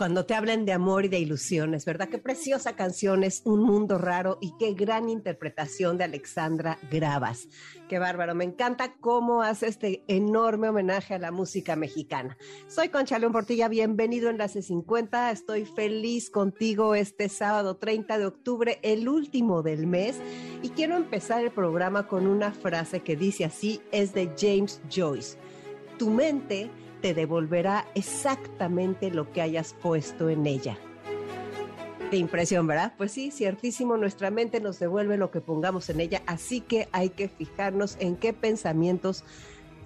cuando te hablen de amor y de ilusiones, ¿verdad? Qué preciosa canción es Un Mundo Raro y qué gran interpretación de Alexandra Gravas. Qué bárbaro, me encanta cómo hace este enorme homenaje a la música mexicana. Soy Concha León Portilla, bienvenido en la C50, estoy feliz contigo este sábado 30 de octubre, el último del mes, y quiero empezar el programa con una frase que dice así, es de James Joyce. Tu mente te devolverá exactamente lo que hayas puesto en ella. Qué impresión, ¿verdad? Pues sí, ciertísimo, nuestra mente nos devuelve lo que pongamos en ella, así que hay que fijarnos en qué pensamientos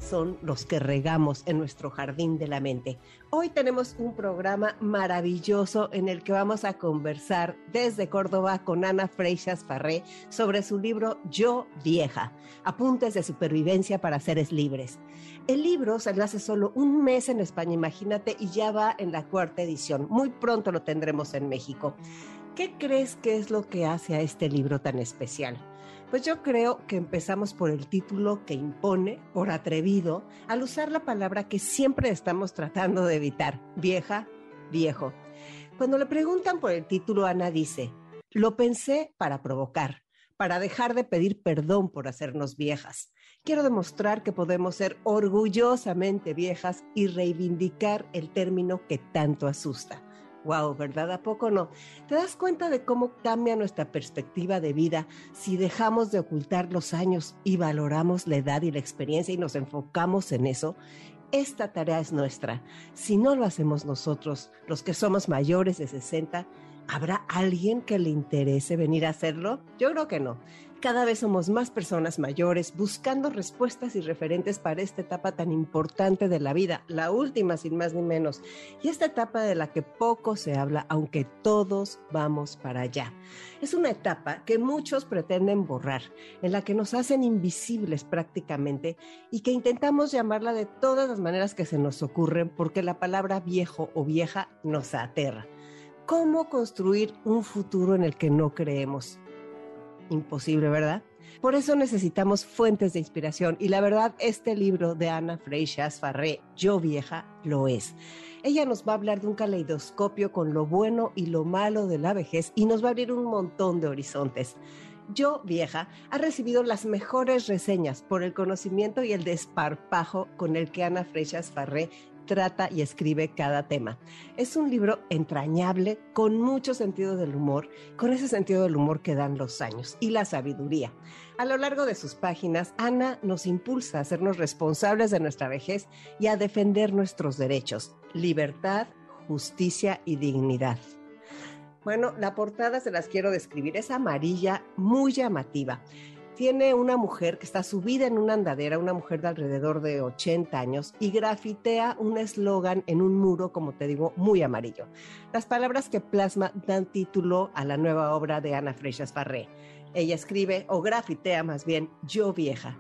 son los que regamos en nuestro jardín de la mente. Hoy tenemos un programa maravilloso en el que vamos a conversar desde Córdoba con Ana Freixas Farré sobre su libro Yo Vieja, apuntes de supervivencia para seres libres. El libro se hace solo un mes en España, imagínate, y ya va en la cuarta edición. Muy pronto lo tendremos en México. ¿Qué crees que es lo que hace a este libro tan especial? Pues yo creo que empezamos por el título que impone, por atrevido, al usar la palabra que siempre estamos tratando de evitar, vieja, viejo. Cuando le preguntan por el título, Ana dice, lo pensé para provocar, para dejar de pedir perdón por hacernos viejas. Quiero demostrar que podemos ser orgullosamente viejas y reivindicar el término que tanto asusta. Wow, ¿verdad? ¿A poco no? ¿Te das cuenta de cómo cambia nuestra perspectiva de vida si dejamos de ocultar los años y valoramos la edad y la experiencia y nos enfocamos en eso? Esta tarea es nuestra. Si no lo hacemos nosotros, los que somos mayores de 60, ¿habrá alguien que le interese venir a hacerlo? Yo creo que no. Cada vez somos más personas mayores buscando respuestas y referentes para esta etapa tan importante de la vida, la última sin más ni menos, y esta etapa de la que poco se habla, aunque todos vamos para allá. Es una etapa que muchos pretenden borrar, en la que nos hacen invisibles prácticamente y que intentamos llamarla de todas las maneras que se nos ocurren porque la palabra viejo o vieja nos aterra. ¿Cómo construir un futuro en el que no creemos? Imposible, ¿verdad? Por eso necesitamos fuentes de inspiración y la verdad este libro de Ana Freixas Farré, Yo Vieja, lo es. Ella nos va a hablar de un caleidoscopio con lo bueno y lo malo de la vejez y nos va a abrir un montón de horizontes. Yo Vieja ha recibido las mejores reseñas por el conocimiento y el desparpajo con el que Ana Freixas Farré trata y escribe cada tema. Es un libro entrañable, con mucho sentido del humor, con ese sentido del humor que dan los años y la sabiduría. A lo largo de sus páginas, Ana nos impulsa a hacernos responsables de nuestra vejez y a defender nuestros derechos, libertad, justicia y dignidad. Bueno, la portada se las quiero describir, es amarilla, muy llamativa tiene una mujer que está subida en una andadera, una mujer de alrededor de 80 años, y grafitea un eslogan en un muro, como te digo, muy amarillo. Las palabras que plasma dan título a la nueva obra de Ana Freixas Farré. Ella escribe, o grafitea más bien, Yo vieja,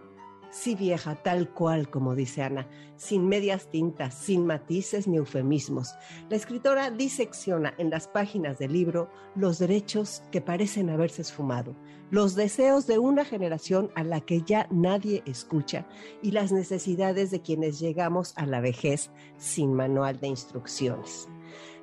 sí vieja, tal cual como dice Ana, sin medias tintas, sin matices ni eufemismos. La escritora disecciona en las páginas del libro los derechos que parecen haberse esfumado, los deseos de una generación a la que ya nadie escucha y las necesidades de quienes llegamos a la vejez sin manual de instrucciones.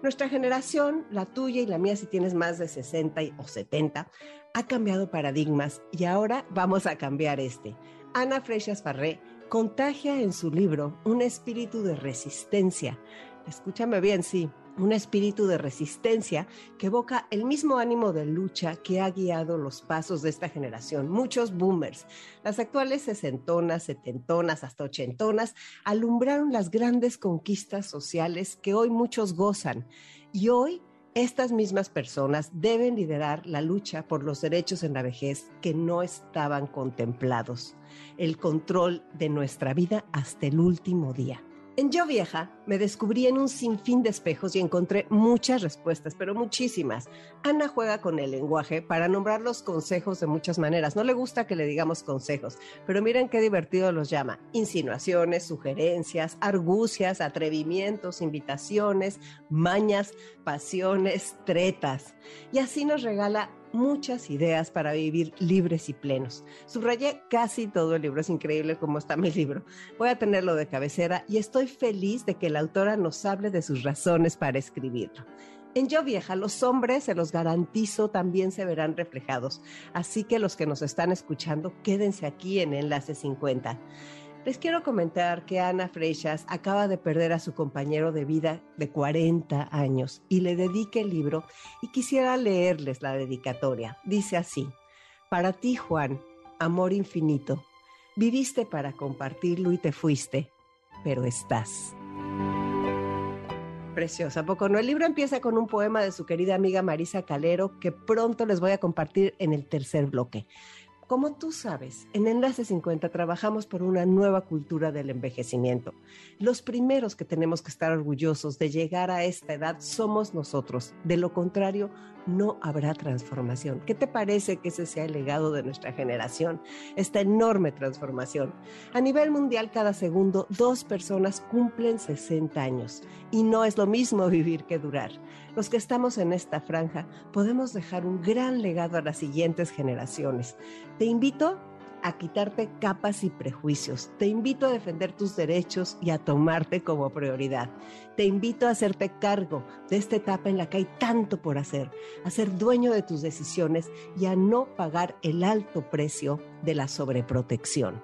Nuestra generación, la tuya y la mía si tienes más de 60 o 70, ha cambiado paradigmas y ahora vamos a cambiar este Ana Freixas Farré contagia en su libro un espíritu de resistencia. Escúchame bien, sí, un espíritu de resistencia que evoca el mismo ánimo de lucha que ha guiado los pasos de esta generación. Muchos boomers, las actuales sesentonas, setentonas, hasta ochentonas, alumbraron las grandes conquistas sociales que hoy muchos gozan. Y hoy estas mismas personas deben liderar la lucha por los derechos en la vejez que no estaban contemplados, el control de nuestra vida hasta el último día. En Yo Vieja me descubrí en un sinfín de espejos y encontré muchas respuestas, pero muchísimas. Ana juega con el lenguaje para nombrar los consejos de muchas maneras. No le gusta que le digamos consejos, pero miren qué divertido los llama. Insinuaciones, sugerencias, argucias, atrevimientos, invitaciones, mañas, pasiones, tretas. Y así nos regala muchas ideas para vivir libres y plenos. Subrayé casi todo el libro, es increíble cómo está mi libro. Voy a tenerlo de cabecera y estoy feliz de que la autora nos hable de sus razones para escribirlo. En Yo Vieja, los hombres, se los garantizo, también se verán reflejados. Así que los que nos están escuchando, quédense aquí en Enlace 50. Les quiero comentar que Ana Freixas acaba de perder a su compañero de vida de 40 años y le dedique el libro y quisiera leerles la dedicatoria. Dice así, para ti Juan, amor infinito, viviste para compartirlo y te fuiste, pero estás. Preciosa, poco no? El libro empieza con un poema de su querida amiga Marisa Calero que pronto les voy a compartir en el tercer bloque. Como tú sabes, en Enlace 50 trabajamos por una nueva cultura del envejecimiento. Los primeros que tenemos que estar orgullosos de llegar a esta edad somos nosotros. De lo contrario, no habrá transformación. ¿Qué te parece que ese sea el legado de nuestra generación? Esta enorme transformación. A nivel mundial, cada segundo, dos personas cumplen 60 años. Y no es lo mismo vivir que durar. Los que estamos en esta franja podemos dejar un gran legado a las siguientes generaciones. Te invito a quitarte capas y prejuicios. Te invito a defender tus derechos y a tomarte como prioridad. Te invito a hacerte cargo de esta etapa en la que hay tanto por hacer, a ser dueño de tus decisiones y a no pagar el alto precio de la sobreprotección.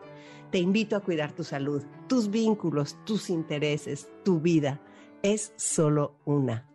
Te invito a cuidar tu salud, tus vínculos, tus intereses, tu vida. Es solo una.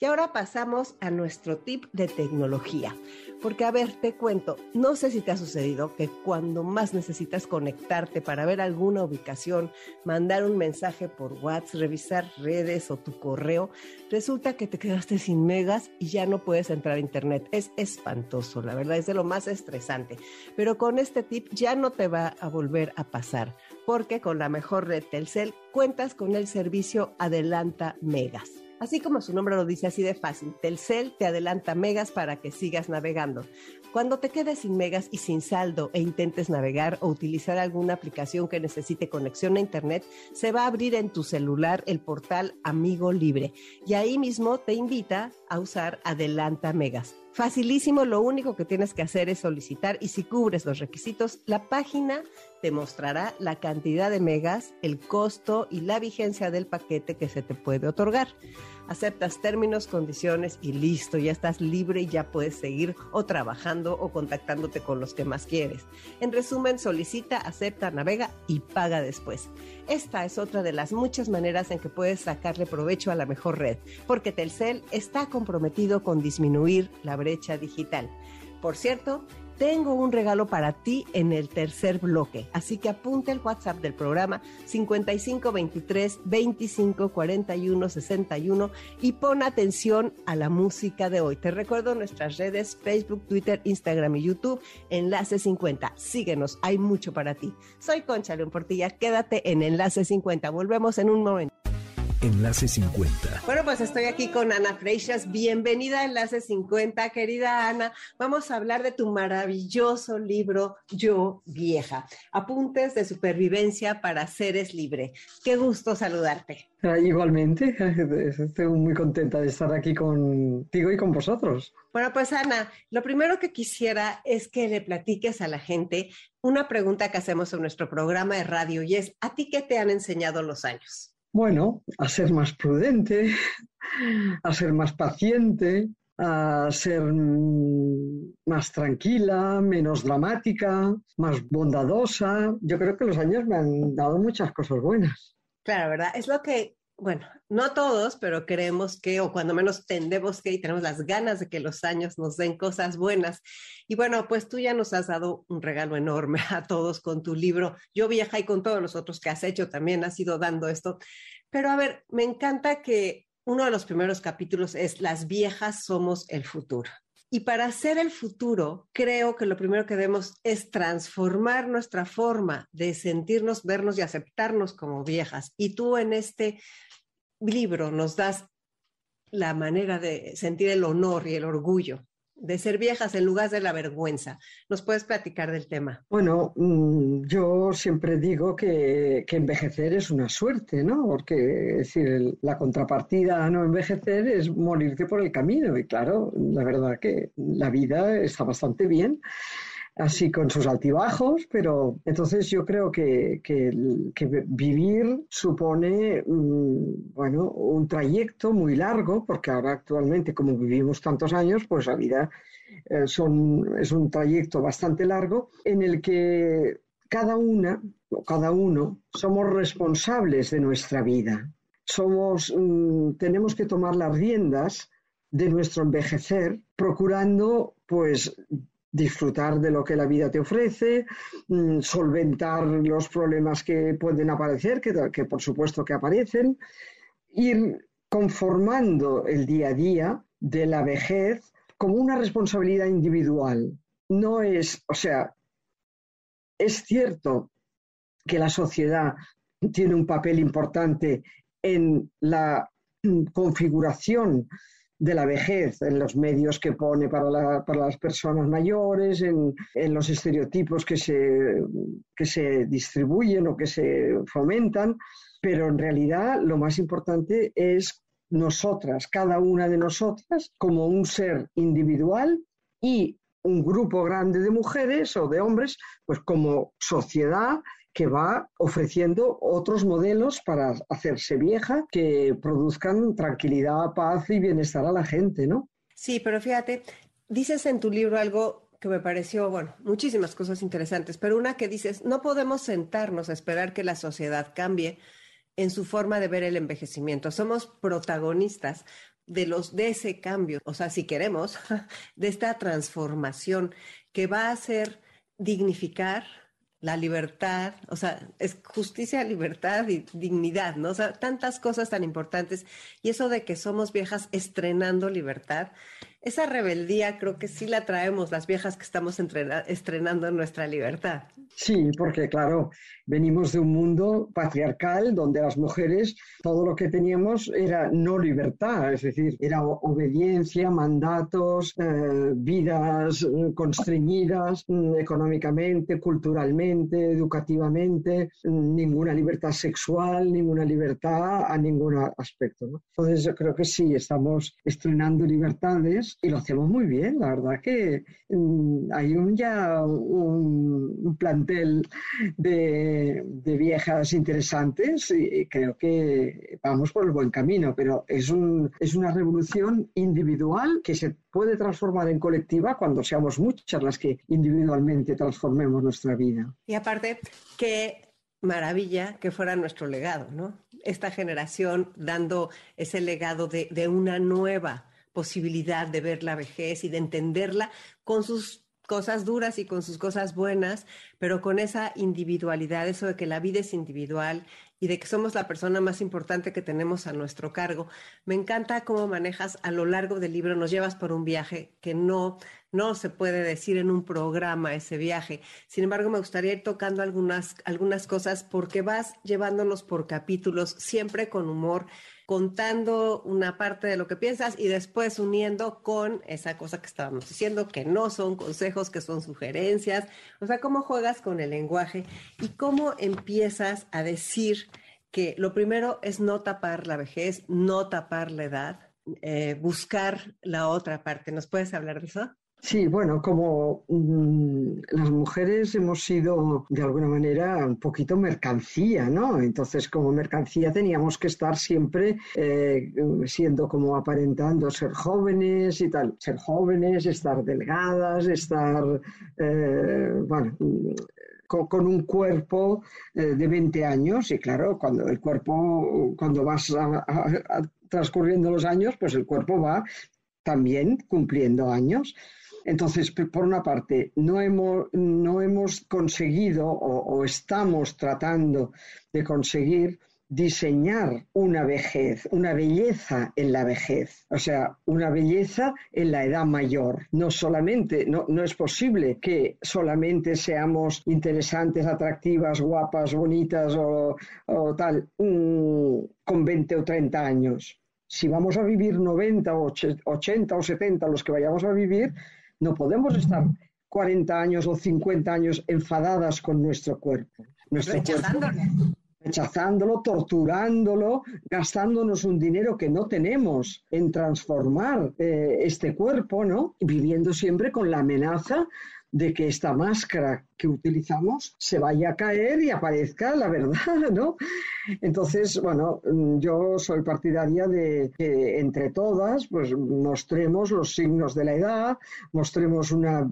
Y ahora pasamos a nuestro tip de tecnología. Porque, a ver, te cuento, no sé si te ha sucedido que cuando más necesitas conectarte para ver alguna ubicación, mandar un mensaje por WhatsApp, revisar redes o tu correo, resulta que te quedaste sin megas y ya no puedes entrar a Internet. Es espantoso, la verdad, es de lo más estresante. Pero con este tip ya no te va a volver a pasar, porque con la mejor red Telcel cuentas con el servicio Adelanta Megas. Así como su nombre lo dice así de fácil, Telcel te adelanta megas para que sigas navegando. Cuando te quedes sin megas y sin saldo e intentes navegar o utilizar alguna aplicación que necesite conexión a Internet, se va a abrir en tu celular el portal Amigo Libre y ahí mismo te invita a usar Adelanta Megas. Facilísimo, lo único que tienes que hacer es solicitar y si cubres los requisitos, la página te mostrará la cantidad de megas, el costo y la vigencia del paquete que se te puede otorgar. Aceptas términos, condiciones y listo, ya estás libre y ya puedes seguir o trabajando o contactándote con los que más quieres. En resumen, solicita, acepta, navega y paga después. Esta es otra de las muchas maneras en que puedes sacarle provecho a la mejor red, porque Telcel está comprometido con disminuir la brecha digital. Por cierto, tengo un regalo para ti en el tercer bloque. Así que apunte el WhatsApp del programa 5523 25 41 61 y pon atención a la música de hoy. Te recuerdo nuestras redes Facebook, Twitter, Instagram y YouTube, Enlace 50. Síguenos, hay mucho para ti. Soy Concha León Portilla, quédate en Enlace 50. Volvemos en un momento. Enlace 50. Bueno, pues estoy aquí con Ana Freixas. Bienvenida a Enlace 50, querida Ana. Vamos a hablar de tu maravilloso libro Yo Vieja. Apuntes de supervivencia para seres libres. Qué gusto saludarte. Ah, igualmente, estoy muy contenta de estar aquí contigo y con vosotros. Bueno, pues Ana, lo primero que quisiera es que le platiques a la gente una pregunta que hacemos en nuestro programa de radio y es, ¿a ti qué te han enseñado los años? Bueno, a ser más prudente, a ser más paciente, a ser más tranquila, menos dramática, más bondadosa. Yo creo que los años me han dado muchas cosas buenas. Claro, ¿verdad? Es lo que, bueno, no todos, pero creemos que, o cuando menos tendemos que, y tenemos las ganas de que los años nos den cosas buenas. Y bueno, pues tú ya nos has dado un regalo enorme a todos con tu libro. Yo viaja y con todos los otros que has hecho también has ido dando esto. Pero a ver, me encanta que uno de los primeros capítulos es Las viejas somos el futuro. Y para hacer el futuro, creo que lo primero que debemos es transformar nuestra forma de sentirnos, vernos y aceptarnos como viejas. Y tú en este libro nos das la manera de sentir el honor y el orgullo de ser viejas en lugar de la vergüenza. ¿Nos puedes platicar del tema? Bueno, mm, yo siempre digo que, envejecer es una suerte, ¿no? Porque, decir, la contrapartida a no envejecer es morirte por el camino. Y claro, la verdad que la vida está bastante bien así con sus altibajos, pero entonces yo creo que, vivir supone bueno, un trayecto muy largo, porque ahora actualmente como vivimos tantos años, pues la vida eh, son, es un trayecto bastante largo en el que cada una o cada uno somos responsables de nuestra vida. Somos, mm, tenemos que tomar las riendas de nuestro envejecer, procurando pues disfrutar de lo que la vida te ofrece, mm, solventar los problemas que pueden aparecer, que, por supuesto que aparecen, ir conformando el día a día de la vejez como una responsabilidad individual. No es, o sea, es cierto que la sociedad tiene un papel importante en la mm, configuración de la vejez, en los medios que pone para, las personas mayores, en, los estereotipos que se, que se distribuyen o que se fomentan, pero en realidad lo más importante es nosotras, cada una de nosotras, como un ser individual y un grupo grande de mujeres o de hombres, pues como sociedad que va ofreciendo otros modelos para hacerse vieja que produzcan tranquilidad, paz y bienestar a la gente, ¿no? Sí, pero fíjate, dices en tu libro algo que me pareció, bueno, muchísimas cosas interesantes, pero una que dices, no podemos sentarnos a esperar que la sociedad cambie en su forma de ver el envejecimiento. Somos protagonistas de los de ese cambio, o sea, si queremos, de esta transformación que va a ser dignificar la libertad, o sea, es justicia, libertad y dignidad, ¿no? O sea, tantas cosas tan importantes. Y eso de que somos viejas estrenando libertad, esa rebeldía creo que sí la traemos las viejas que estamos estrenando nuestra libertad. Sí, porque claro, venimos de un mundo patriarcal donde las mujeres todo lo que teníamos era no libertad, es decir, era obediencia, mandatos, eh, vidas eh, constreñidas mm, económicamente, culturalmente, educativamente, mm, ninguna libertad sexual, ninguna libertad a ningún aspecto. Entonces yo creo que sí, estamos estrenando libertades y lo hacemos muy bien. La verdad que mm, hay un, ya un, plantel de, viejas interesantes y creo que vamos por el buen camino, pero es, un, es una revolución individual que se puede transformar en colectiva cuando seamos muchas las que individualmente transformemos nuestra vida. Y aparte, qué maravilla que fuera nuestro legado, ¿no? Esta generación dando ese legado de, de una nueva posibilidad de ver la vejez y de entenderla con sus cosas duras y con sus cosas buenas, pero con esa individualidad, eso de que la vida es individual y de que somos la persona más importante que tenemos a nuestro cargo. Me encanta cómo manejas a lo largo del libro, nos llevas por un viaje que no, no se puede decir en un programa ese viaje. Sin embargo, me gustaría ir tocando algunas, algunas cosas porque vas llevándonos por capítulos, siempre con humor, contando una parte de lo que piensas y después uniendo con esa cosa que estábamos diciendo, que no son consejos, que son sugerencias. O sea, cómo juegas con el lenguaje y cómo empiezas a decir que lo primero es no tapar la vejez, no tapar la edad, eh, buscar la otra parte. ¿Nos puedes hablar de eso? Sí, bueno, como mm, las mujeres hemos sido de alguna manera un poquito mercancía, ¿no? Entonces, como mercancía teníamos que estar siempre eh, siendo como aparentando ser jóvenes y tal, ser jóvenes, estar delgadas, estar, eh, bueno, con, un cuerpo eh, de 20 años y claro, cuando el cuerpo, cuando vas transcurriendo los años, pues el cuerpo va también cumpliendo años. Entonces, por una parte, no hemos, no hemos conseguido o, estamos tratando de conseguir diseñar una vejez, una belleza en la vejez, o sea, una belleza en la edad mayor. No solamente, no, no es posible que solamente seamos interesantes, atractivas, guapas, bonitas o, tal con 20 o 30 años. Si vamos a vivir 90 o 80 o 70 los que vayamos a vivir, no podemos estar 40 años o 50 años enfadadas con nuestro cuerpo. Nuestro Rechazándolo. rechazándolo, torturándolo, gastándonos un dinero que no tenemos en transformar eh, este cuerpo, ¿no? viviendo siempre con la amenaza de que esta máscara que utilizamos se vaya a caer y aparezca la verdad, ¿no? Entonces, bueno, yo soy partidaria de que entre todas, pues mostremos los signos de la edad, mostremos una,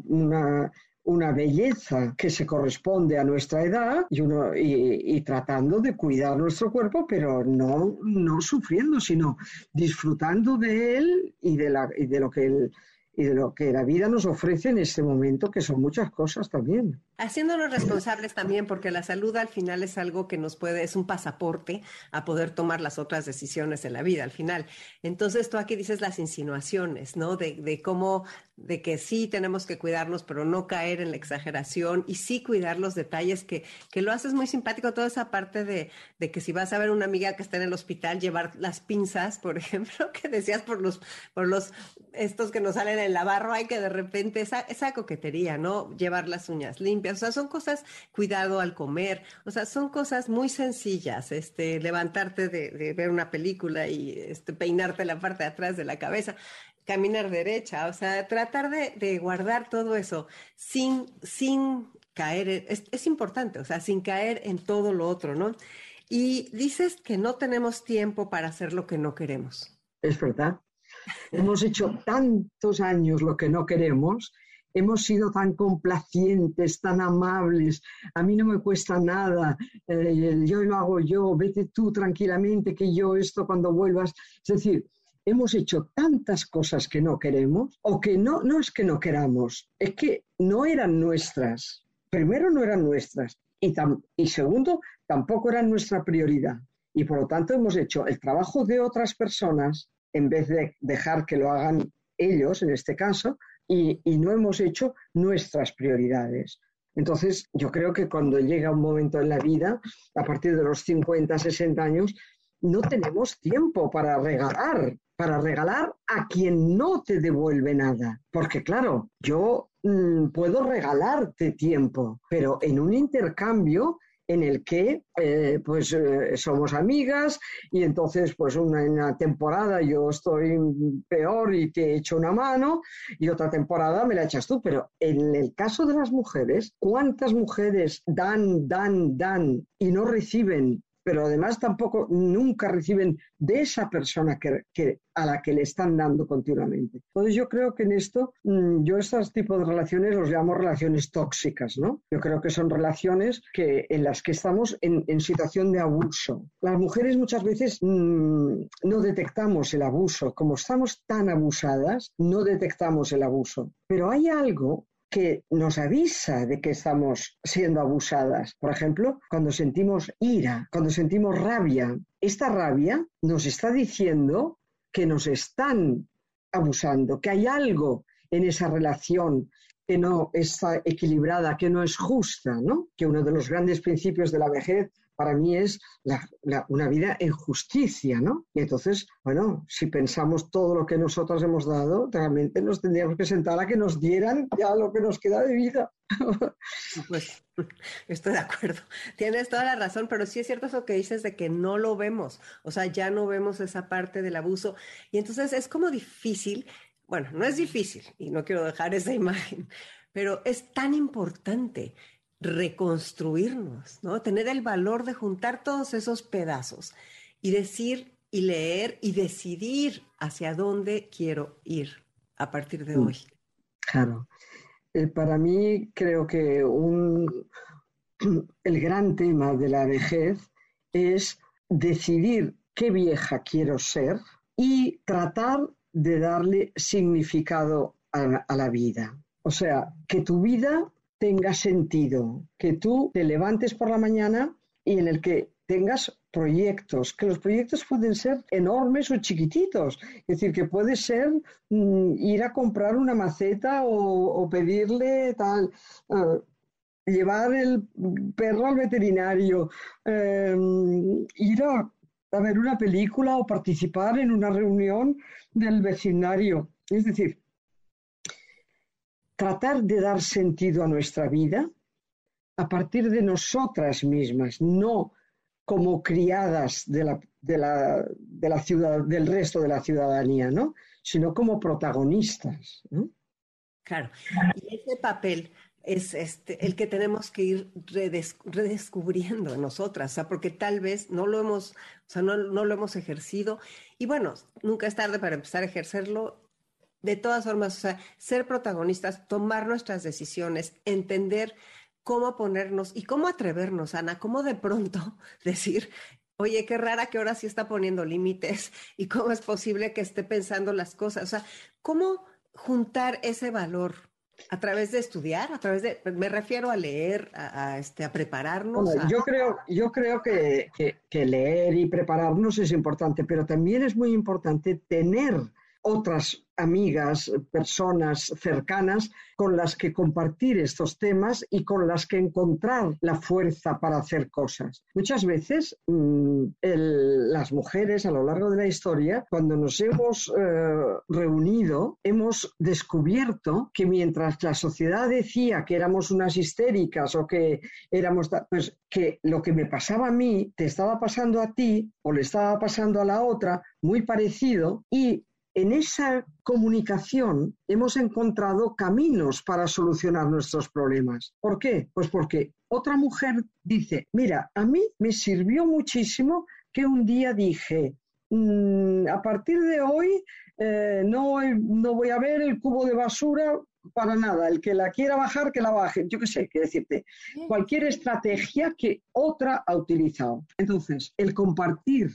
una belleza que se corresponde a nuestra edad y, uno, y, tratando de cuidar nuestro cuerpo, pero no, no sufriendo, sino disfrutando de él y de, la, y de lo que él y de lo que la vida nos ofrece en este momento, que son muchas cosas también haciéndonos responsables también, porque la salud al final es algo que nos puede, es un pasaporte a poder tomar las otras decisiones en la vida al final. Entonces tú aquí dices las insinuaciones, ¿no? De, de cómo, de que sí tenemos que cuidarnos, pero no caer en la exageración y sí cuidar los detalles, que, que lo haces muy simpático, toda esa parte de, de que si vas a ver una amiga que está en el hospital, llevar las pinzas, por ejemplo, que decías por los, por los, estos que nos salen en la barro, hay que de repente, esa, esa coquetería, ¿no? Llevar las uñas limpias o sea, son cosas, cuidado al comer, o sea, son cosas muy sencillas, este, levantarte de, ver una película y este, peinarte la parte de atrás de la cabeza, caminar derecha, o sea, tratar de, guardar todo eso sin, sin caer, es, es importante, o sea, sin caer en todo lo otro, ¿no? Y dices que no tenemos tiempo para hacer lo que no queremos. Es verdad. Hemos hecho tantos años lo que no queremos hemos sido tan complacientes, tan amables, a mí no me cuesta nada, eh, yo lo hago yo, vete tú tranquilamente que yo esto cuando vuelvas. Es decir, hemos hecho tantas cosas que no queremos, o que no, no es que no queramos, es que no eran nuestras. Primero, no eran nuestras. Y, y segundo, tampoco eran nuestra prioridad. Y por lo tanto hemos hecho el trabajo de otras personas en vez de dejar que lo hagan ellos, en este caso, y, no hemos hecho nuestras prioridades. Entonces, yo creo que cuando llega un momento en la vida, a partir de los 50, 60 años, no tenemos tiempo para regalar, para regalar a quien no te devuelve nada. Porque claro, yo mm, puedo regalarte tiempo, pero en un intercambio en el que eh, pues eh, somos amigas y entonces pues una, una, temporada yo estoy peor y te echo una mano y otra temporada me la echas tú, pero en el caso de las mujeres, ¿cuántas mujeres dan, dan, dan y no reciben pero además tampoco nunca reciben de esa persona a la que le están dando continuamente. Entonces yo creo que en esto, mm, yo estos tipos de relaciones los llamo relaciones tóxicas, ¿no? Yo creo que son relaciones que, en las que estamos en, situación de abuso. Las mujeres muchas veces mm, no detectamos el abuso, como estamos tan abusadas, no detectamos el abuso. Pero hay algo que nos avisa de que estamos siendo abusadas. Por ejemplo, cuando sentimos ira, cuando sentimos rabia, esta rabia nos está diciendo que nos están abusando, que hay algo en esa relación que no está equilibrada, que no es justa, ¿no? Que uno de los grandes principios de la vejez para mí es una vida en justicia, ¿no? Y entonces, bueno, si pensamos todo lo que nosotros hemos dado, realmente nos tendríamos que sentar a que nos dieran ya lo que nos queda de vida. Pues estoy de acuerdo. Tienes toda la razón, pero sí es cierto eso que dices de que no lo vemos, o sea, ya no vemos esa parte del abuso. Y entonces es como difícil, bueno, no es difícil, y no quiero dejar esa imagen, pero es tan importante reconstruirnos, ¿no? Tener el valor de juntar todos esos pedazos y decir y leer y decidir hacia dónde quiero ir a partir de mm. hoy. Claro. Eh, para mí creo que un, el gran tema de la vejez es decidir qué vieja quiero ser y tratar de darle significado a la vida. O sea, que tu vida tenga sentido, que tú te levantes por la mañana y en el que tengas proyectos, que los proyectos pueden ser enormes o chiquititos, es decir, que puede ser mm, ir a comprar una maceta o, pedirle tal, ah, llevar el perro al veterinario, em, ir a, ver una película o participar en una reunión del vecindario. Es decir, tratar de dar sentido a nuestra vida a partir de nosotras mismas, no como criadas de la, de la, de la ciudad, del resto de la ciudadanía, ¿no? sino como protagonistas. Claro, y ese papel es este, el que tenemos que ir redescubriendo nosotras, o porque tal vez no lo hemos, o sea, no, no, lo hemos ejercido. Y bueno, nunca es tarde para empezar a ejercerlo. De todas formas, o sea, ser protagonistas, tomar nuestras decisiones, entender cómo ponernos y cómo atrevernos, Ana, cómo de pronto decir, oye, qué rara que ahora sí está poniendo límites y cómo es posible que esté pensando las cosas. O sea, cómo juntar ese valor a través de estudiar, a través de, me refiero a leer, a, este, a prepararnos. Yo creo, yo creo que, que leer y prepararnos es importante, pero también es muy importante tener otras amigas, personas cercanas con las que compartir estos temas y con las que encontrar la fuerza para hacer cosas. Muchas veces mm, las mujeres a lo largo de la historia, cuando nos hemos eh, reunido, hemos descubierto que mientras la sociedad decía que éramos unas histéricas o que éramos, pues que lo que me pasaba a mí te estaba pasando a ti o le estaba pasando a la otra, muy parecido, y en esa comunicación hemos encontrado caminos para solucionar nuestros problemas. ¿Por qué? Pues porque otra mujer dice, mira, a mí me sirvió muchísimo que un día dije, mm, a partir de hoy eh, no, no voy a ver el cubo de basura para nada. El que la quiera bajar, que la baje. Yo qué sé, qué decirte. Cualquier estrategia que otra ha utilizado. Entonces, el compartir,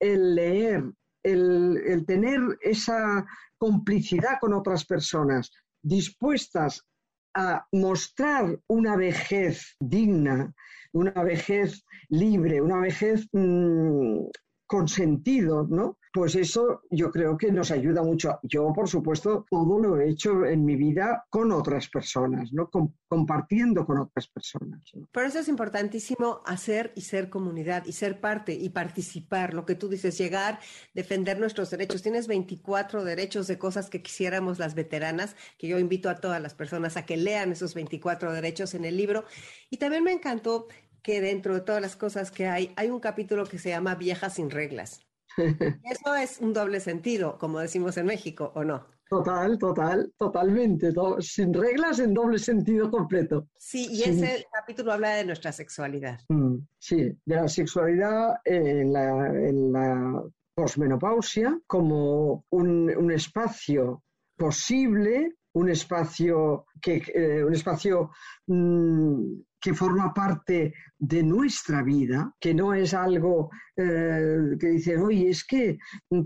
el leer, el, tener esa complicidad con otras personas dispuestas a mostrar una vejez digna, una vejez libre, una vejez mm, con sentido, ¿no? Pues eso yo creo que nos ayuda mucho. Yo, por supuesto, todo lo he hecho en mi vida con otras personas, ¿no? compartiendo con otras personas. Por eso es importantísimo hacer y ser comunidad y ser parte y participar. Lo que tú dices, llegar, defender nuestros derechos. Tienes 24 derechos de cosas que quisiéramos las veteranas, que yo invito a todas las personas a que lean esos 24 derechos en el libro. Y también me encantó que dentro de todas las cosas que hay, hay un capítulo que se llama Viejas sin reglas. Eso es un doble sentido, como decimos en México, ¿o no? Total, total, totalmente. sin reglas en doble sentido completo. Sí, y ese capítulo habla de nuestra sexualidad. Mm, sí, de la sexualidad en la, en la posmenopausia como un, espacio posible, un espacio que eh, un espacio mm, que forma parte de nuestra vida, que no es algo eh, que dice, oye, es que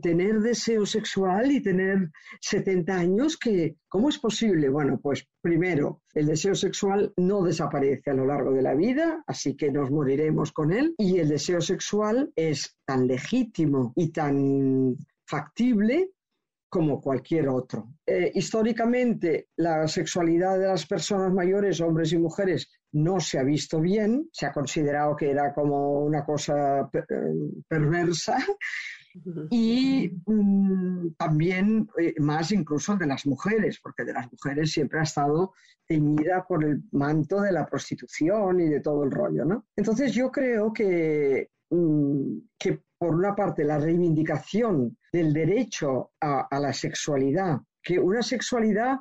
tener deseo sexual y tener 70 años, que, ¿cómo es posible? Bueno, pues primero, el deseo sexual no desaparece a lo largo de la vida, así que nos moriremos con él, y el deseo sexual es tan legítimo y tan factible como cualquier otro. Eh, históricamente, la sexualidad de las personas mayores, hombres y mujeres, no se ha visto bien, se ha considerado que era como una cosa eh, perversa y mm, también eh, más incluso de las mujeres, porque de las mujeres siempre ha estado teñida por el manto de la prostitución y de todo el rollo, ¿no? Entonces yo creo que, mm, que por una parte la reivindicación del derecho a la sexualidad, que una sexualidad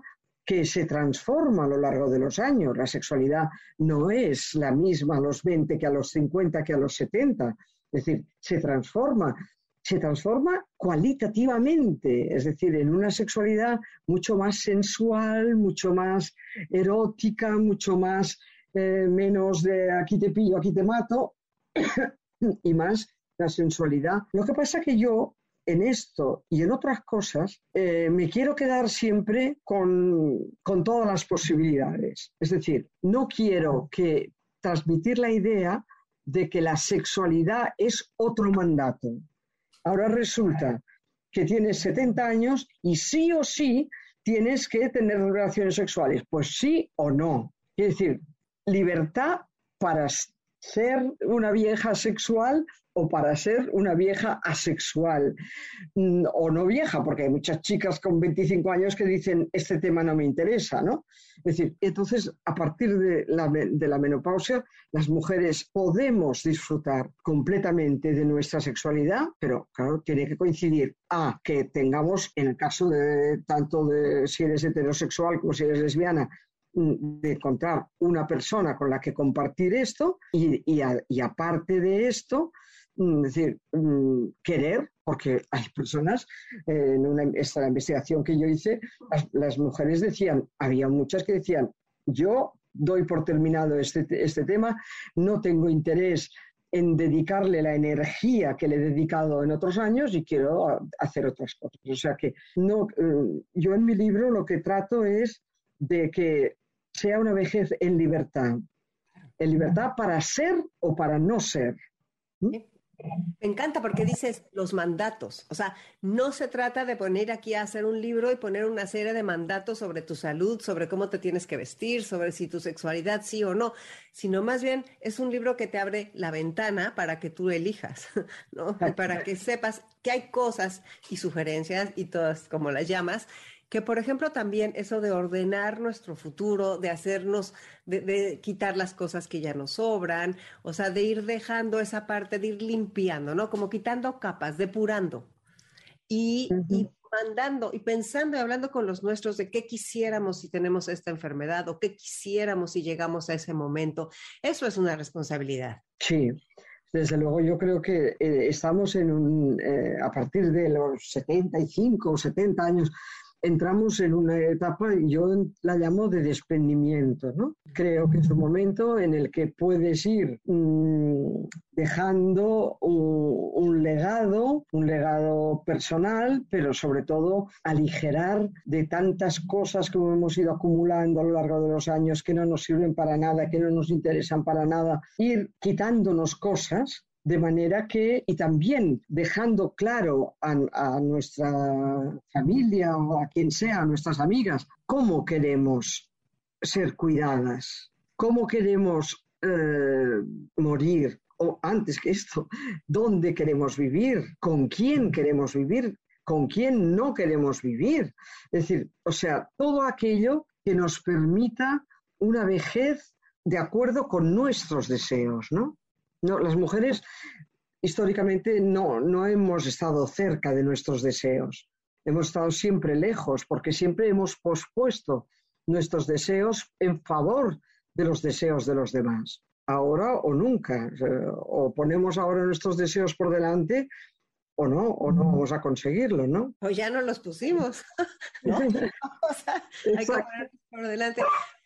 que se transforma a lo largo de los años. La sexualidad no es la misma a los 20 que a los 50 que a los 70. Es decir, se transforma, se transforma cualitativamente, es decir, en una sexualidad mucho más sensual, mucho más erótica, mucho más eh, menos de aquí te pillo, aquí te mato, y más la sensualidad. Lo que pasa que yo en esto y en otras cosas, eh, me quiero quedar siempre con, con todas las posibilidades. Es decir, no quiero que transmitir la idea de que la sexualidad es otro mandato. Ahora resulta que tienes 70 años y sí o sí tienes que tener relaciones sexuales. Pues sí o no. Es decir, libertad para ser una vieja sexual o para ser una vieja asexual mm, o no vieja, porque hay muchas chicas con 25 años que dicen este tema no me interesa, ¿no? Es decir, entonces a partir de la, de la menopausia las mujeres podemos disfrutar completamente de nuestra sexualidad, pero claro, tiene que coincidir a que tengamos, en el caso de tanto de si eres heterosexual como si eres lesbiana, de encontrar una persona con la que compartir esto y, y aparte de esto, Mm, decir, mm, querer, porque hay personas, eh, en esta investigación que yo hice, las, mujeres decían, había muchas que decían, yo doy por terminado este, este tema, no tengo interés en dedicarle la energía que le he dedicado en otros años y quiero hacer otras cosas. O sea que no, eh, yo en mi libro lo que trato es de que sea una vejez en libertad, en libertad para ser o para no ser. Me encanta porque dices los mandatos. O sea, no se trata de poner aquí a hacer un libro y poner una serie de mandatos sobre tu salud, sobre cómo te tienes que vestir, sobre si tu sexualidad sí o no, sino más bien es un libro que te abre la ventana para que tú elijas, ¿no? Para que sepas que hay cosas y sugerencias y todas como las llamas que por ejemplo también eso de ordenar nuestro futuro, de hacernos, de, quitar las cosas que ya nos sobran, o sea, de ir dejando esa parte, de ir limpiando, ¿no? Como quitando capas, depurando y, y mandando y pensando y hablando con los nuestros de qué quisiéramos si tenemos esta enfermedad o qué quisiéramos si llegamos a ese momento. Eso es una responsabilidad. Sí, desde luego, yo creo que eh, estamos en un, eh, a partir de los 75 o 70 años, entramos en una etapa, yo la llamo de desprendimiento, ¿no? Creo que es un momento en el que puedes ir mm, dejando un, legado, un legado personal, pero sobre todo aligerar de tantas cosas que hemos ido acumulando a lo largo de los años que no nos sirven para nada, que no nos interesan para nada, ir quitándonos cosas de manera que, y también dejando claro a, nuestra familia o a quien sea, a nuestras amigas, cómo queremos ser cuidadas, cómo queremos eh, morir, o antes que esto, dónde queremos vivir, con quién queremos vivir, con quién no queremos vivir. Es decir, o sea, todo aquello que nos permita una vejez de acuerdo con nuestros deseos, ¿no? No, las mujeres históricamente no, no hemos estado cerca de nuestros deseos. Hemos estado siempre lejos porque siempre hemos pospuesto nuestros deseos en favor de los deseos de los demás. Ahora o nunca. O ponemos ahora nuestros deseos por delante o no, o no vamos a conseguirlo, ¿no? O ya no los pusimos, ¿no? o sea, hay que ponerlos por delante.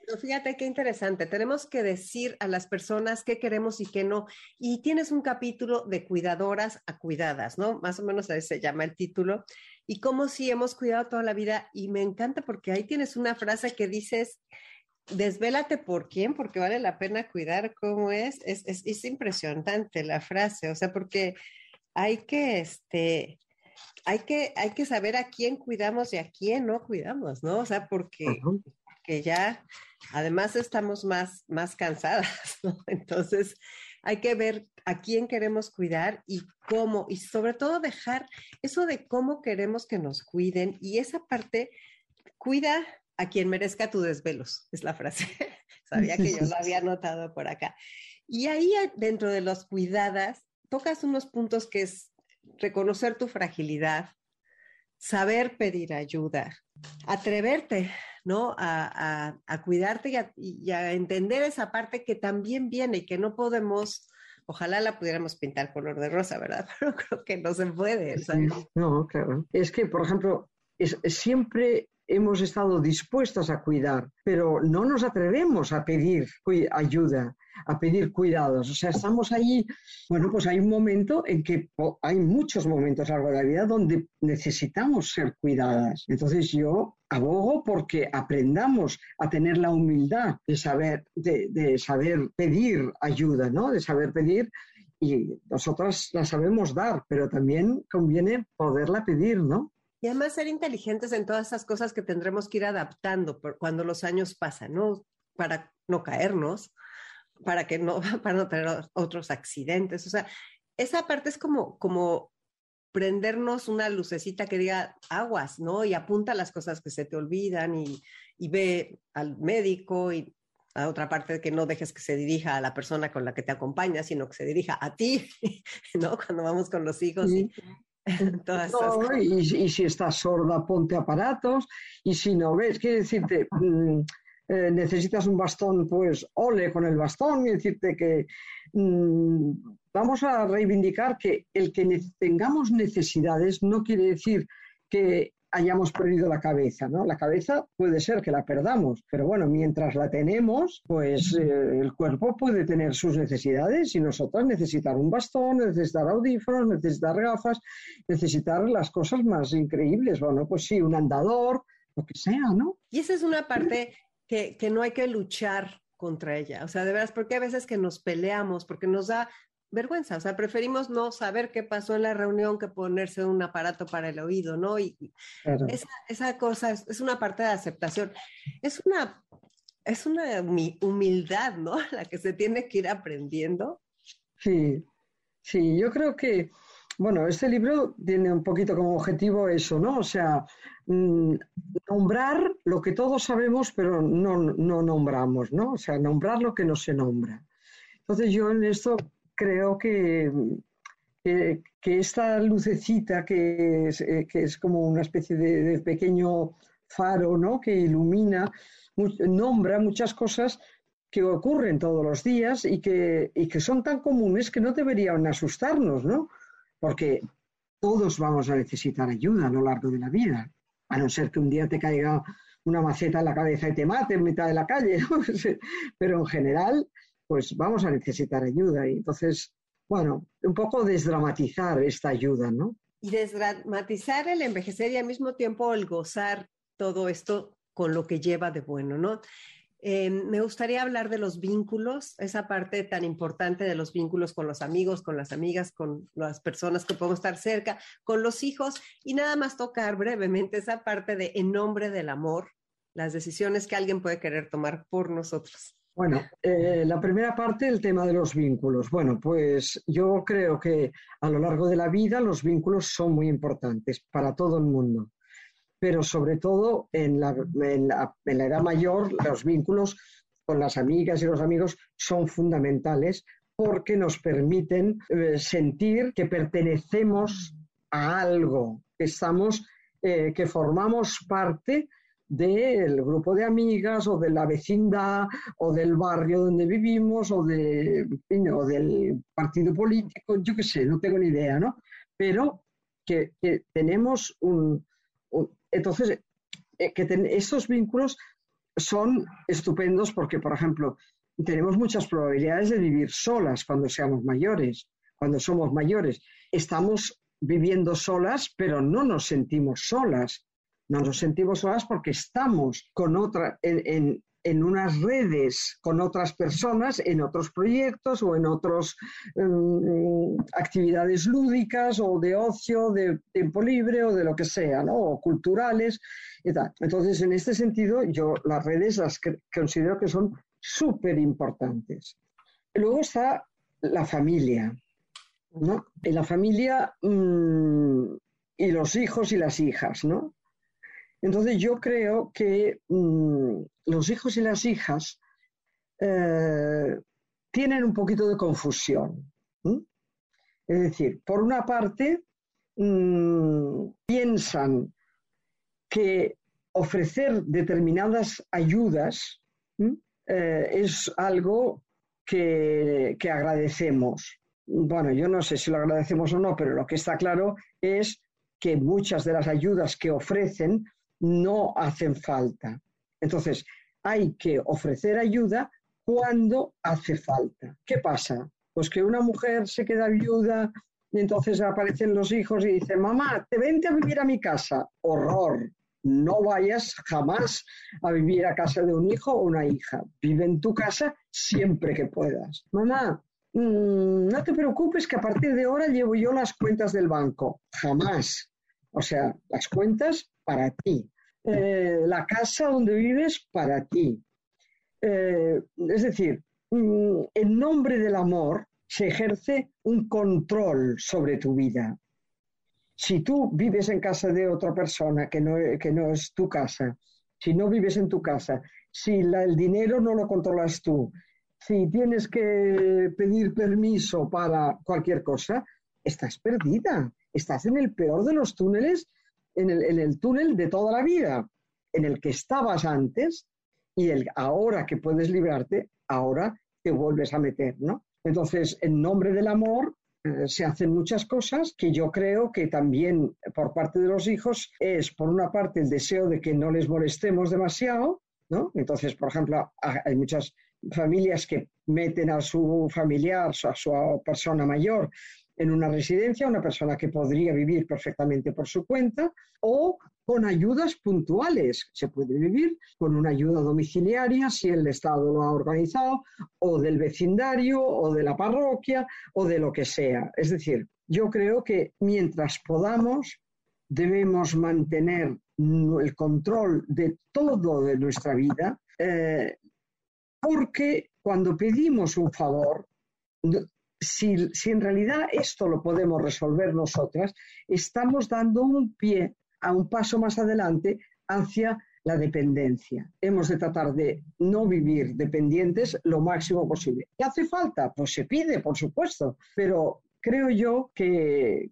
Pero fíjate qué interesante. Tenemos que decir a las personas qué queremos y qué no. Y tienes un capítulo de cuidadoras a cuidadas, ¿no? Más o menos así se llama el título. Y cómo si hemos cuidado toda la vida. Y me encanta porque ahí tienes una frase que dices, desvélate por quién, porque vale la pena cuidar cómo es. Es, es, es impresionante la frase, o sea, porque hay que, este, hay que, hay que saber a quién cuidamos y a quién no cuidamos, ¿no? O sea, porque que ya además estamos más, más cansadas. Entonces hay que ver a quién queremos cuidar y cómo, y sobre todo dejar eso de cómo queremos que nos cuiden y esa parte, cuida a quien merezca tu desvelos, es la frase. Sabía que yo lo había notado por acá. Y ahí dentro de los cuidadas, tocas unos puntos que es reconocer tu fragilidad, saber pedir ayuda, atreverte ¿no? A, cuidarte y a, entender esa parte que también viene y que no podemos, ojalá la pudiéramos pintar color de rosa, ¿verdad? Pero creo que no se puede. No, claro. Es que, por ejemplo, es, siempre hemos estado dispuestas a cuidar, pero no nos atrevemos a pedir ayuda, a pedir cuidados. O sea, estamos ahí, bueno, pues hay un momento en que hay muchos momentos a lo largo de la vida donde necesitamos ser cuidadas. Entonces yo abogo porque aprendamos a tener la humildad de saber, de, de saber pedir ayuda, ¿no? De saber pedir y nosotras la sabemos dar, pero también conviene poderla pedir, ¿no? Y además ser inteligentes en todas esas cosas que tendremos que ir adaptando por cuando los años pasan, ¿no? Para no caernos, para que no, para no tener otros accidentes. O sea, esa parte es como, como prendernos una lucecita que diga aguas, ¿no? Y apunta las cosas que se te olvidan y, y ve al médico y a otra parte que no dejes que se dirija a la persona con la que te acompaña, sino que se dirija a ti, ¿no? Cuando vamos con los hijos. Y, y, si estás sorda, ponte aparatos. Y si no ves, quiere decirte, mm, eh, necesitas un bastón, pues ole con el bastón y decirte que mm, vamos a reivindicar que el que tengamos necesidades no quiere decir que hayamos perdido la cabeza, ¿no? La cabeza puede ser que la perdamos, pero bueno, mientras la tenemos, pues eh, el cuerpo puede tener sus necesidades y nosotras necesitar un bastón, necesitar audífonos, necesitar gafas, necesitar las cosas más increíbles, bueno, pues sí, un andador, lo que sea, ¿no? Y esa es una parte que, que no hay que luchar contra ella, o sea, de veras, porque a veces que nos peleamos, porque nos da vergüenza, o sea, preferimos no saber qué pasó en la reunión que ponerse un aparato para el oído, ¿no? Y esa, cosa es, una parte de aceptación. Es una, es una humildad, ¿no? La que se tiene que ir aprendiendo. Sí, sí, yo creo que, bueno, este libro tiene un poquito como objetivo eso, ¿no? O sea, mm, nombrar lo que todos sabemos, pero no, no nombramos, ¿no? O sea, nombrar lo que no se nombra. Entonces yo en esto creo que, que, esta lucecita que es, eh, que es, como una especie de, pequeño faro ¿no? que ilumina, nombra muchas cosas que ocurren todos los días y que, y que son tan comunes que no deberían asustarnos, ¿no? Porque todos vamos a necesitar ayuda a lo largo de la vida, a no ser que un día te caiga una maceta en la cabeza y te mate en mitad de la calle, pero en general pues vamos a necesitar ayuda. Y entonces, bueno, un poco desdramatizar esta ayuda, ¿no? Y desdramatizar el envejecer y al mismo tiempo el gozar todo esto con lo que lleva de bueno, ¿no? Eh, me gustaría hablar de los vínculos, esa parte tan importante de los vínculos con los amigos, con las amigas, con las personas que podemos estar cerca, con los hijos y nada más tocar brevemente esa parte de en nombre del amor, las decisiones que alguien puede querer tomar por nosotros. Bueno, eh, la primera parte, el tema de los vínculos. Bueno, pues yo creo que a lo largo de la vida los vínculos son muy importantes para todo el mundo, pero sobre todo en la, edad mayor los vínculos con las amigas y los amigos son fundamentales porque nos permiten eh, sentir que pertenecemos a algo, que estamos, eh, que formamos parte del grupo de amigas o de la vecindad o del barrio donde vivimos o, de, o del partido político, yo qué sé, no tengo ni idea, ¿no? Pero que, tenemos un, Entonces, eh, que estos vínculos son estupendos porque, por ejemplo, tenemos muchas probabilidades de vivir solas cuando seamos mayores, cuando somos mayores. Estamos viviendo solas, pero no nos sentimos solas no nos sentimos solas porque estamos con otra, en, unas redes con otras personas, en otros proyectos o en otras mm, actividades lúdicas o de ocio, de tiempo libre o de lo que sea, ¿no? O culturales y tal. Entonces, en este sentido, yo las redes las considero que son súper importantes. Luego está la familia, ¿no? En la familia mm, y los hijos y las hijas, ¿no? Entonces yo creo que mm, los hijos y las hijas eh, tienen un poquito de confusión. Es decir, por una parte, mm, piensan que ofrecer determinadas ayudas eh, es algo que, que agradecemos. Bueno, yo no sé si lo agradecemos o no, pero lo que está claro es que muchas de las ayudas que ofrecen no hacen falta. Entonces, hay que ofrecer ayuda cuando hace falta. ¿Qué pasa? Pues que una mujer se queda viuda y entonces aparecen los hijos y dicen, mamá, te vente a vivir a mi casa. Horror. No vayas jamás a vivir a casa de un hijo o una hija. Vive en tu casa siempre que puedas. Mamá, mm, no te preocupes que a partir de ahora llevo yo las cuentas del banco. Jamás. O sea, las cuentas para ti. Eh, la casa donde vives para ti. Eh, es decir, mm, en nombre del amor se ejerce un control sobre tu vida. Si tú vives en casa de otra persona que no, que no es tu casa, si no vives en tu casa, si el dinero no lo controlas tú, si tienes que pedir permiso para cualquier cosa, estás perdida. Estás en el peor de los túneles, en el, en el túnel de toda la vida, en el que estabas antes y el ahora que puedes librarte, ahora te vuelves a meter, ¿no? Entonces, en nombre del amor, eh, se hacen muchas cosas que yo creo que también por parte de los hijos es, por una parte, el deseo de que no les molestemos demasiado, ¿no? Entonces, por ejemplo, hay muchas familias que meten a su familiar, a su persona mayor, en una residencia, una persona que podría vivir perfectamente por su cuenta, o con ayudas puntuales. Se puede vivir con una ayuda domiciliaria si el Estado lo ha organizado, o del vecindario, o de la parroquia, o de lo que sea. Es decir, yo creo que mientras podamos, debemos mantener el control de todo de nuestra vida, eh, porque cuando pedimos un favor, si, en realidad esto lo podemos resolver nosotras, estamos dando un pie a un paso más adelante hacia la dependencia. Hemos de tratar de no vivir dependientes lo máximo posible. ¿Qué hace falta? Pues se pide, por supuesto, pero creo yo que,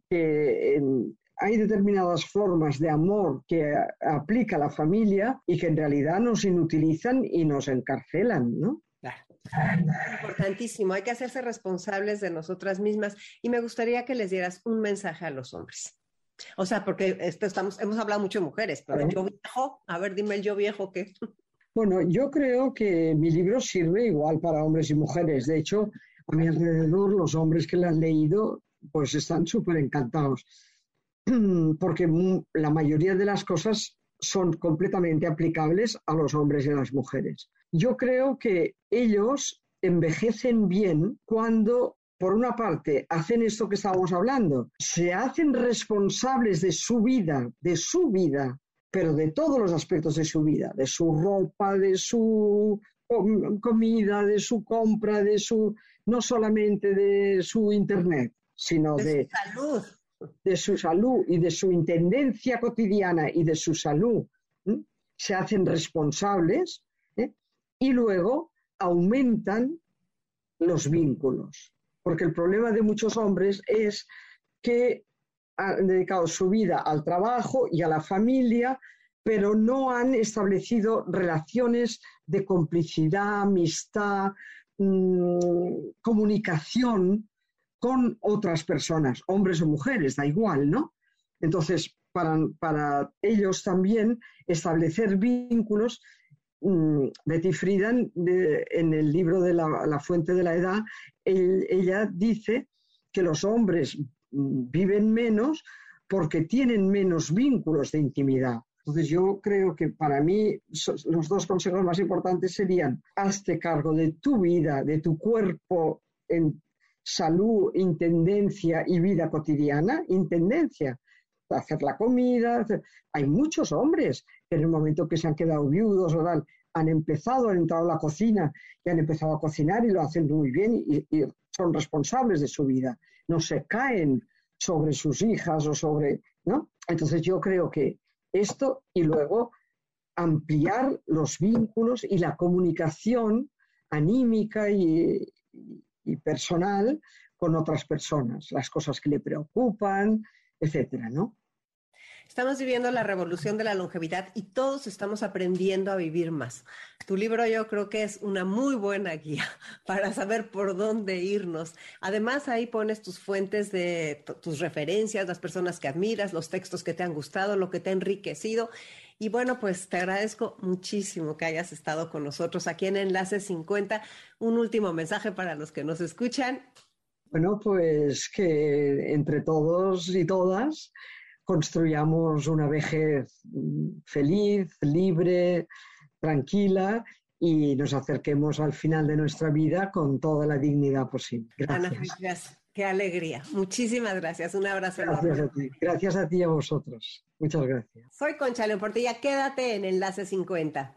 hay determinadas formas de amor que aplica la familia y que en realidad nos inutilizan y nos encarcelan, ¿no? Importantísimo, hay que hacerse responsables de nosotras mismas y me gustaría que les dieras un mensaje a los hombres. O sea, porque esto estamos, hemos hablado mucho de mujeres, pero yo viejo, a ver, dime el yo viejo qué. Bueno, yo creo que mi libro sirve igual para hombres y mujeres. De hecho, a mi alrededor los hombres que lo han leído pues están súper encantados, porque la mayoría de las cosas son completamente aplicables a los hombres y a las mujeres. Yo creo que ellos envejecen bien cuando, por una parte, hacen esto que estábamos hablando, se hacen responsables de su vida, de su vida, pero de todos los aspectos de su vida, de su ropa, de su comida, de su compra, de su, no solamente de su internet, sino de, de su salud de su salud y de su intendencia cotidiana y de su salud se hacen responsables ¿eh? Y luego aumentan los vínculos. Porque el problema de muchos hombres es que han dedicado su vida al trabajo y a la familia, pero no han establecido relaciones de complicidad, amistad, mm, comunicación con otras personas, hombres o mujeres, da igual, ¿no? Entonces, para, ellos también establecer vínculos, Betty Friedan, en el libro de la, Fuente de la Edad, ella dice que los hombres mm, viven menos porque tienen menos vínculos de intimidad. Entonces yo creo que para mí los dos consejos más importantes serían, hazte cargo de tu vida, de tu cuerpo en salud, intendencia y vida cotidiana, intendencia, hacer la comida. Hay muchos hombres en el momento que se han quedado viudos o tal, han empezado, han entrado a la cocina y han empezado a cocinar y lo hacen muy bien y, son responsables de su vida. No se caen sobre sus hijas o sobre, ¿no? Entonces yo creo que esto y luego ampliar los vínculos y la comunicación anímica y, y personal con otras personas, las cosas que le preocupan, etcétera, ¿no? Estamos viviendo la revolución de la longevidad y todos estamos aprendiendo a vivir más. Tu libro yo creo que es una muy buena guía para saber por dónde irnos. Además ahí pones tus fuentes de tus referencias, las personas que admiras, los textos que te han gustado, lo que te ha enriquecido Y bueno, pues te agradezco muchísimo que hayas estado con nosotros aquí en Enlace 50. Un último mensaje para los que nos escuchan. Bueno, pues que entre todos y todas construyamos una vejez feliz, libre, tranquila y nos acerquemos al final de nuestra vida con toda la dignidad posible. Gracias. Qué alegría. Muchísimas gracias. Un abrazo. Gracias a ti. Gracias a ti y a vosotros. Muchas gracias. Soy Concha León Portilla. Quédate en Enlace 50.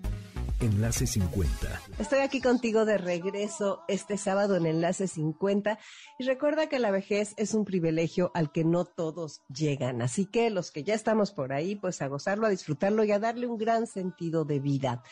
Enlace 50. Estoy aquí contigo de regreso este sábado en Enlace 50 y recuerda que la vejez es un privilegio al que no todos llegan, así que los que ya estamos por ahí, pues a gozarlo, a disfrutarlo y a darle un gran sentido de vida.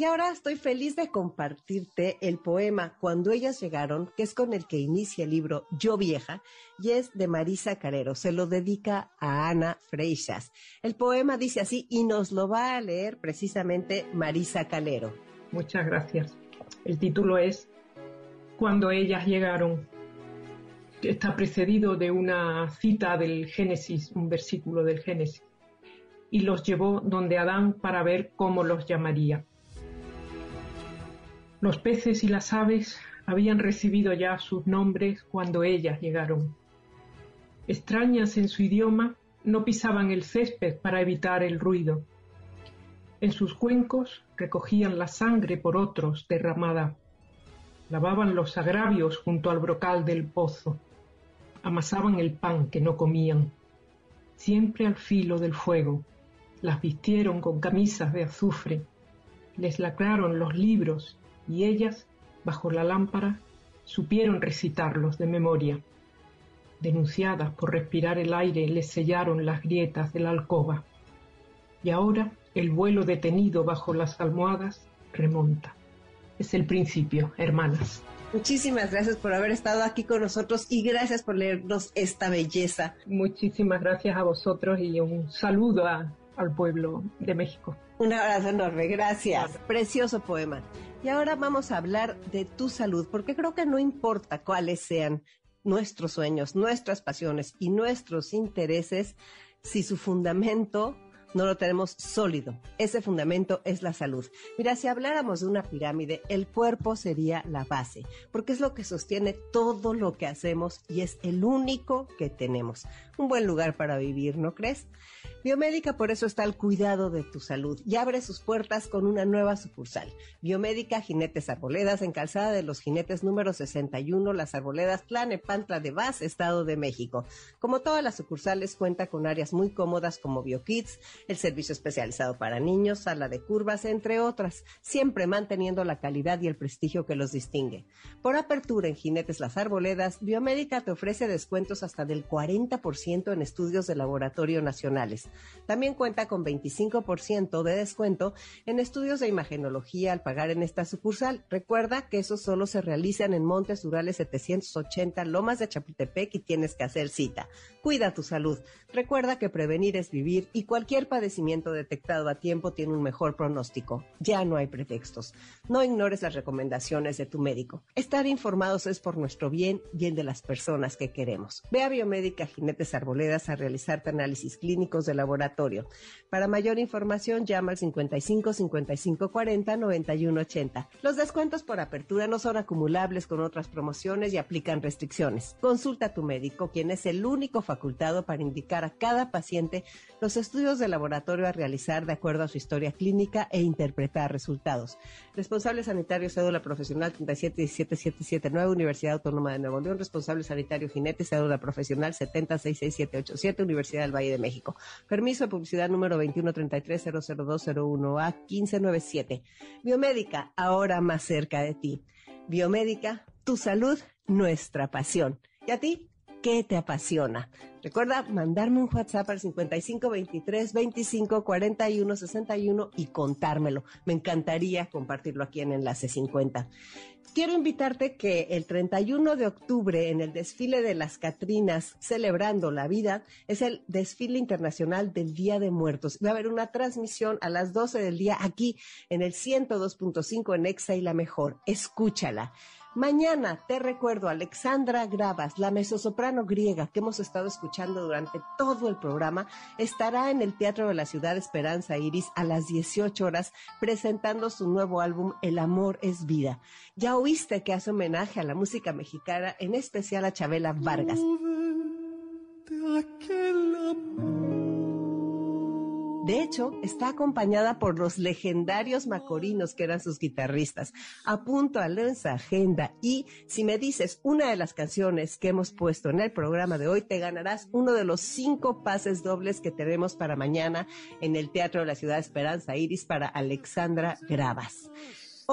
Y ahora estoy feliz de compartirte el poema Cuando ellas llegaron, que es con el que inicia el libro Yo Vieja, y es de Marisa Carero. Se lo dedica a Ana Freixas. El poema dice así y nos lo va a leer precisamente Marisa Calero. Muchas gracias. El título es Cuando ellas llegaron. Está precedido de una cita del Génesis, un versículo del Génesis. Y los llevó donde Adán para ver cómo los llamaría. Los peces y las aves habían recibido ya sus nombres cuando ellas llegaron. Extrañas en su idioma, no pisaban el césped para evitar el ruido. En sus cuencos recogían la sangre por otros derramada. Lavaban los agravios junto al brocal del pozo. Amasaban el pan que no comían. Siempre al filo del fuego. Las vistieron con camisas de azufre. Les lacraron los libros y ellas, bajo la lámpara, supieron recitarlos de memoria. Denunciadas por respirar el aire, les sellaron las grietas de la alcoba. Y ahora el vuelo detenido bajo las almohadas remonta. Es el principio, hermanas. Muchísimas gracias por haber estado aquí con nosotros y gracias por leernos esta belleza. Muchísimas gracias a vosotros y un saludo al pueblo de México. Un abrazo enorme, gracias. Precioso poema. Y ahora vamos a hablar de tu salud, porque creo que no importa cuáles sean nuestros sueños, nuestras pasiones y nuestros intereses, si su fundamento no lo tenemos sólido. Ese fundamento es la salud. Mira, si habláramos de una pirámide, el cuerpo sería la base, porque es lo que sostiene todo lo que hacemos y es el único que tenemos. Un buen lugar para vivir, ¿no crees? Biomédica por eso está al cuidado de tu salud y abre sus puertas con una nueva sucursal. Biomédica Jinetes Arboledas en Calzada de los Jinetes número 61, Las Arboledas, Pantla de Vaz, Estado de México. Como todas las sucursales cuenta con áreas muy cómodas como BioKids, el servicio especializado para niños, sala de curvas, entre otras, siempre manteniendo la calidad y el prestigio que los distingue. Por apertura en Jinetes Las Arboledas, Biomédica te ofrece descuentos hasta del 40% en estudios de laboratorio nacionales también cuenta con 25% de descuento en estudios de imagenología al pagar en esta sucursal. Recuerda que esos solo se realizan en Montes Urales 780 Lomas de Chapultepec y tienes que hacer cita. Cuida tu salud. Recuerda que prevenir es vivir y cualquier padecimiento detectado a tiempo tiene un mejor pronóstico. Ya no hay pretextos. No ignores las recomendaciones de tu médico. Estar informados es por nuestro bien, bien de las personas que queremos. Ve a Biomédica Jinetes Arboledas a realizarte análisis clínicos de laboratorio. Para mayor información, llama al 55 55 40 91 80. Los descuentos por apertura no son acumulables con otras promociones y aplican restricciones. Consulta a tu médico, quien es el único facultado para indicar a cada paciente los estudios de laboratorio a realizar de acuerdo a su historia clínica e interpretar resultados. Responsable sanitario cédula profesional 3717779 Universidad Autónoma de Nuevo León. Responsable sanitario jinete cédula profesional 7066787 Universidad del Valle de México. Permiso de publicidad número 213300201A 1597. Biomédica, ahora más cerca de ti. Biomédica, tu salud, nuestra pasión. ¿Y a ti? ¿Qué te apasiona? Recuerda mandarme un WhatsApp al 5523 25 41 61 y contármelo. Me encantaría compartirlo aquí en Enlace 50. Quiero invitarte que el 31 de octubre en el desfile de las Catrinas celebrando la vida es el desfile internacional del Día de Muertos. Va a haber una transmisión a las 12 del día aquí en el 102.5 en Exa y la mejor. Escúchala Mañana, te recuerdo, Alexandra Gravas, la mezzosoprano griega que hemos estado escuchando durante todo el programa, estará en el Teatro de la Ciudad Esperanza Iris a las 18 horas presentando su nuevo álbum El amor es vida. Ya oíste que hace homenaje a la música mexicana, en especial a Chabela Vargas. De hecho, está acompañada por los legendarios macorinos que eran sus guitarristas. Apunto a esa agenda y si me dices una de las canciones que hemos puesto en el programa de hoy, te ganarás uno de los cinco pases dobles que tenemos para mañana en el Teatro de la Ciudad Esperanza Iris para Alexandra Gravas.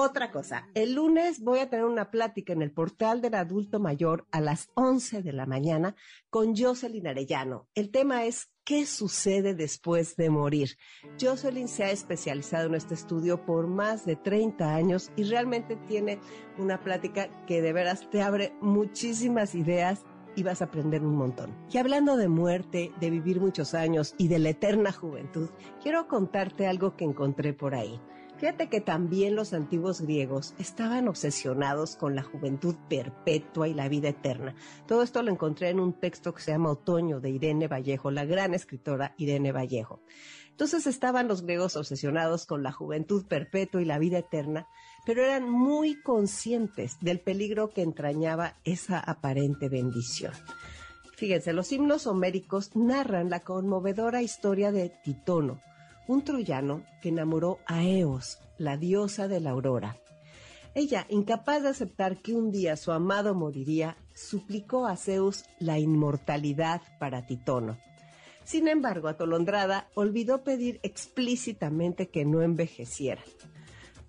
Otra cosa, el lunes voy a tener una plática en el portal del adulto mayor a las 11 de la mañana con Jocelyn Arellano. El tema es ¿qué sucede después de morir? Jocelyn se ha especializado en este estudio por más de 30 años y realmente tiene una plática que de veras te abre muchísimas ideas y vas a aprender un montón. Y hablando de muerte, de vivir muchos años y de la eterna juventud, quiero contarte algo que encontré por ahí. Fíjate que también los antiguos griegos estaban obsesionados con la juventud perpetua y la vida eterna. Todo esto lo encontré en un texto que se llama Otoño de Irene Vallejo, la gran escritora Irene Vallejo. Entonces estaban los griegos obsesionados con la juventud perpetua y la vida eterna, pero eran muy conscientes del peligro que entrañaba esa aparente bendición. Fíjense, los himnos homéricos narran la conmovedora historia de Titono, un troyano que enamoró a Eos, la diosa de la aurora. Ella, incapaz de aceptar que un día su amado moriría, suplicó a Zeus la inmortalidad para Titono. Sin embargo, Atolondrada olvidó pedir explícitamente que no envejeciera.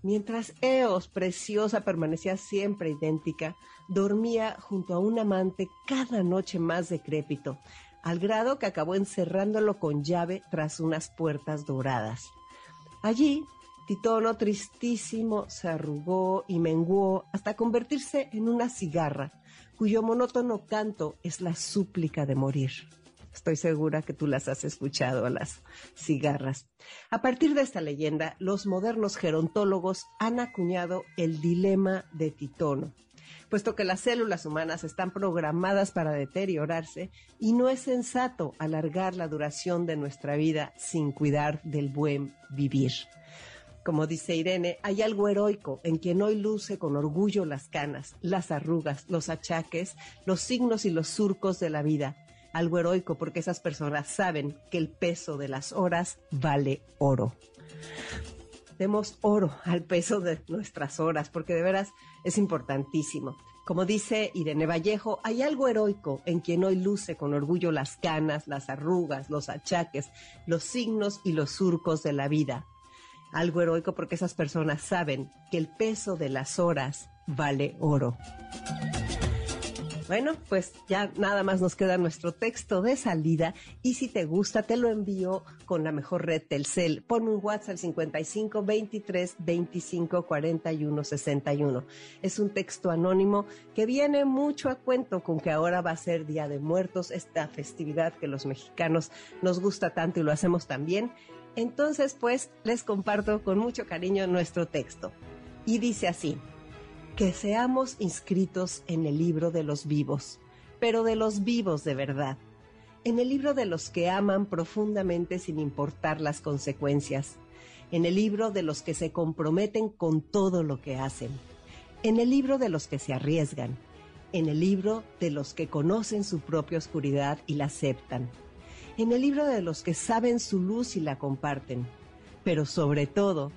Mientras Eos, preciosa, permanecía siempre idéntica, dormía junto a un amante cada noche más decrépito, al grado que acabó encerrándolo con llave tras unas puertas doradas. Allí, Titono, tristísimo, se arrugó y menguó hasta convertirse en una cigarra, cuyo monótono canto es la súplica de morir. Estoy segura que tú las has escuchado a las cigarras. A partir de esta leyenda, los modernos gerontólogos han acuñado el dilema de Titono, puesto que las células humanas están programadas para deteriorarse y no es sensato alargar la duración de nuestra vida sin cuidar del buen vivir. Como dice Irene, hay algo heroico en quien hoy luce con orgullo las canas, las arrugas, los achaques, los signos y los surcos de la vida. Algo heroico porque esas personas saben que el peso de las horas vale oro demos oro al peso de nuestras horas, porque de veras es importantísimo. Como dice Irene Vallejo, hay algo heroico en quien hoy luce con orgullo las canas, las arrugas, los achaques, los signos y los surcos de la vida. Algo heroico porque esas personas saben que el peso de las horas vale oro. Bueno, pues ya nada más nos queda nuestro texto de salida y si te gusta te lo envío con la mejor red Telcel. Ponme un WhatsApp al 55 23 25 41 61. Es un texto anónimo que viene mucho a cuento con que ahora va a ser Día de Muertos, esta festividad que los mexicanos nos gusta tanto y lo hacemos también. Entonces, pues les comparto con mucho cariño nuestro texto. Y dice así que seamos inscritos en el libro de los vivos, pero de los vivos de verdad, en el libro de los que aman profundamente sin importar las consecuencias, en el libro de los que se comprometen con todo lo que hacen, en el libro de los que se arriesgan, en el libro de los que conocen su propia oscuridad y la aceptan, en el libro de los que saben su luz y la comparten, pero sobre todo,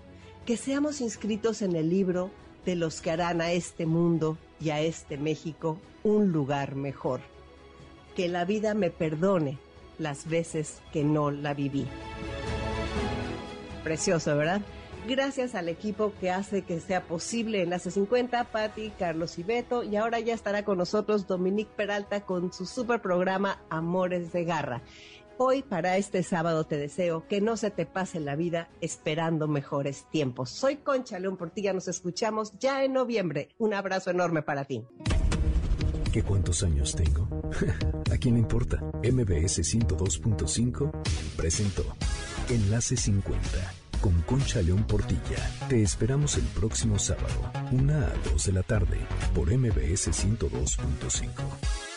que seamos inscritos en el libro de los que harán a este mundo y a este México un lugar mejor. Que la vida me perdone las veces que no la viví. Precioso, ¿verdad? Gracias al equipo que hace que sea posible Enlace 50, Patti, Carlos y Beto, y ahora ya estará con nosotros Dominique Peralta con su super programa Amores de Garra. Hoy para este sábado te deseo que no se te pase la vida esperando mejores tiempos. Soy Concha León Portilla, nos escuchamos ya en noviembre. Un abrazo enorme para ti. ¿Qué cuántos años tengo? ¿A quién le importa? MBS 102.5 presentó Enlace 50 con Concha León Portilla. Te esperamos el próximo sábado, una a 2 de la tarde, por MBS 102.5.